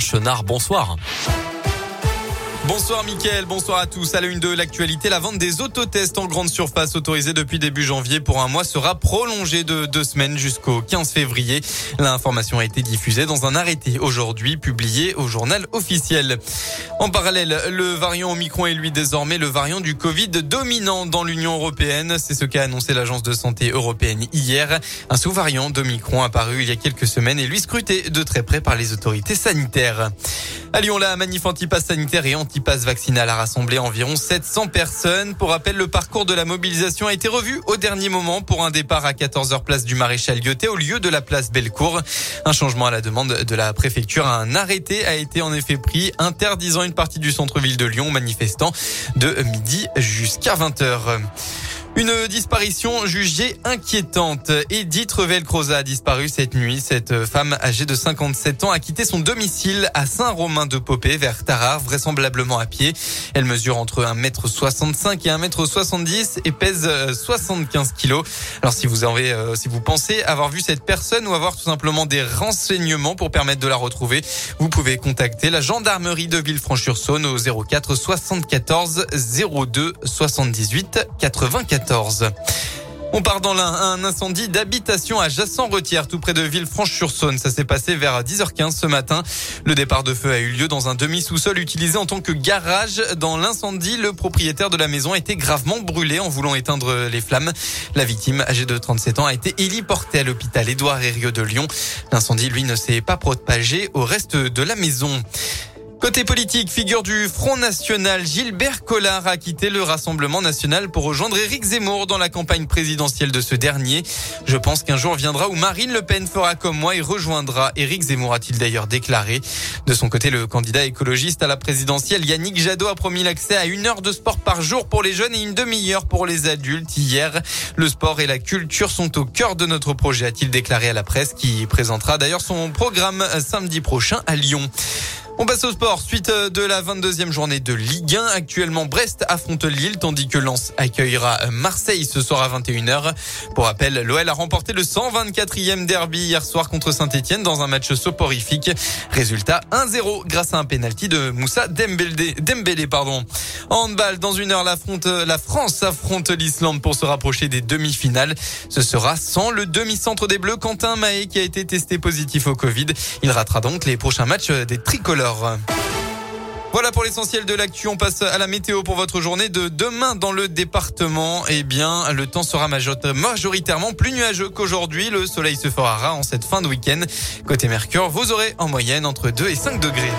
Chenard. Bonsoir. Bonsoir Mickaël, bonsoir à tous. À la une de l'actualité, la vente des autotests en grande surface autorisée depuis début janvier pour un mois sera prolongée de deux semaines jusqu'au 15 février. L'information a été diffusée dans un arrêté aujourd'hui publié au journal officiel. En parallèle, le variant Omicron est lui désormais le variant du Covid dominant dans l'Union européenne. C'est ce qu'a annoncé l'agence de santé européenne hier. Un sous-variant d'Omicron apparu il y a quelques semaines et lui scruté de très près par les autorités sanitaires. À Lyon, la manif anti-pass sanitaire et anti-pass vaccinal a rassemblé environ 700 personnes. Pour rappel, le parcours de la mobilisation a été revu au dernier moment pour un départ à 14h place du Maréchal Guyoté au lieu de la place Bellecour. Un changement à la demande de la préfecture. Un arrêté a été en effet pris interdisant une partie du centre-ville de Lyon manifestant de midi jusqu'à 20h. Une disparition jugée inquiétante. Edith Revel-Croza a disparu cette nuit. Cette femme âgée de 57 ans a quitté son domicile à Saint-Romain-de-Popé vers Tarare, vraisemblablement à pied. Elle mesure entre 1m65 et 1m70 et pèse 75 kilos. Alors si vous avez, euh, si vous pensez avoir vu cette personne ou avoir tout simplement des renseignements pour permettre de la retrouver, vous pouvez contacter la gendarmerie de Villefranche-sur-Saône au 04 74 02 78 94. On part dans un incendie d'habitation à Jassan-Retière, tout près de Villefranche-sur-Saône. Ça s'est passé vers 10h15 ce matin. Le départ de feu a eu lieu dans un demi-sous-sol utilisé en tant que garage. Dans l'incendie, le propriétaire de la maison a été gravement brûlé en voulant éteindre les flammes. La victime, âgée de 37 ans, a été héliportée à l'hôpital Édouard Herriot de Lyon. L'incendie, lui, ne s'est pas propagé au reste de la maison. Côté politique, figure du Front National, Gilbert Collard a quitté le Rassemblement National pour rejoindre Éric Zemmour dans la campagne présidentielle de ce dernier. Je pense qu'un jour viendra où Marine Le Pen fera comme moi et rejoindra Éric Zemmour, a-t-il d'ailleurs déclaré. De son côté, le candidat écologiste à la présidentielle, Yannick Jadot, a promis l'accès à une heure de sport par jour pour les jeunes et une demi-heure pour les adultes. Hier, le sport et la culture sont au cœur de notre projet, a-t-il déclaré à la presse, qui présentera d'ailleurs son programme samedi prochain à Lyon. On passe au sport. Suite de la 22e journée de Ligue 1. Actuellement, Brest affronte Lille, tandis que Lens accueillera Marseille ce soir à 21h. Pour rappel, l'OL a remporté le 124e derby hier soir contre Saint-Etienne dans un match soporifique. Résultat 1-0 grâce à un penalty de Moussa Dembélé. Pardon. Handball, dans une heure, la, la France affronte l'Islande pour se rapprocher des demi-finales. Ce sera sans le demi-centre des Bleus, Quentin Mahé, qui a été testé positif au Covid. Il ratera donc les prochains matchs des tricolores. Voilà pour l'essentiel de l'actu. On passe à la météo pour votre journée de demain dans le département. Eh bien, le temps sera majoritairement plus nuageux qu'aujourd'hui. Le soleil se fera rare en cette fin de week-end. Côté Mercure, vous aurez en moyenne entre 2 et 5 degrés.